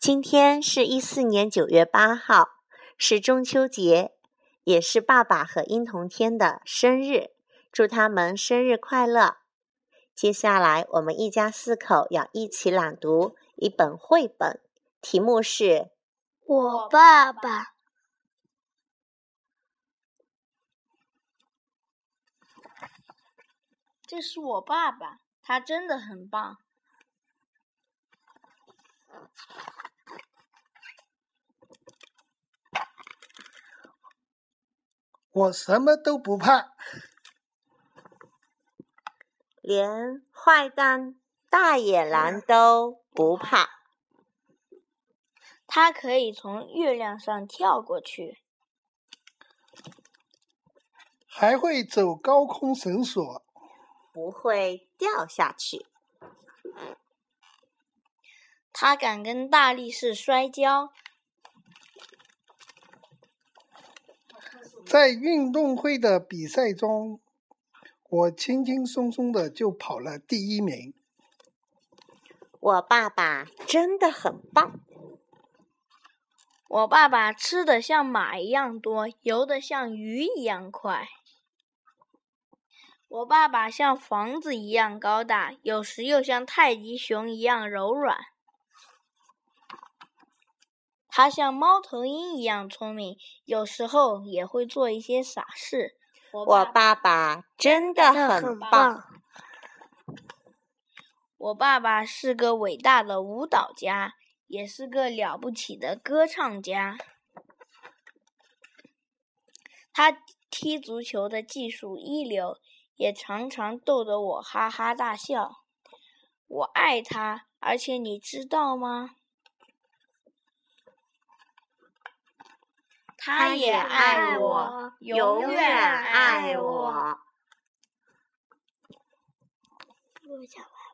今天是一四年九月八号，是中秋节，也是爸爸和殷同天的生日，祝他们生日快乐。接下来，我们一家四口要一起朗读一本绘本，题目是《我爸爸》。这是我爸爸，他真的很棒。我什么都不怕，连坏蛋大野狼都不怕。他可以从月亮上跳过去，还会走高空绳索，不会掉下去。他敢跟大力士摔跤。在运动会的比赛中，我轻轻松松的就跑了第一名。我爸爸真的很棒。我爸爸吃的像马一样多，游的像鱼一样快。我爸爸像房子一样高大，有时又像泰迪熊一样柔软。他像猫头鹰一样聪明，有时候也会做一些傻事。我爸爸真的很棒。我爸爸是个伟大的舞蹈家，也是个了不起的歌唱家。他踢足球的技术一流，也常常逗得我哈哈大笑。我爱他，而且你知道吗？他也爱我，永远爱我。我讲完。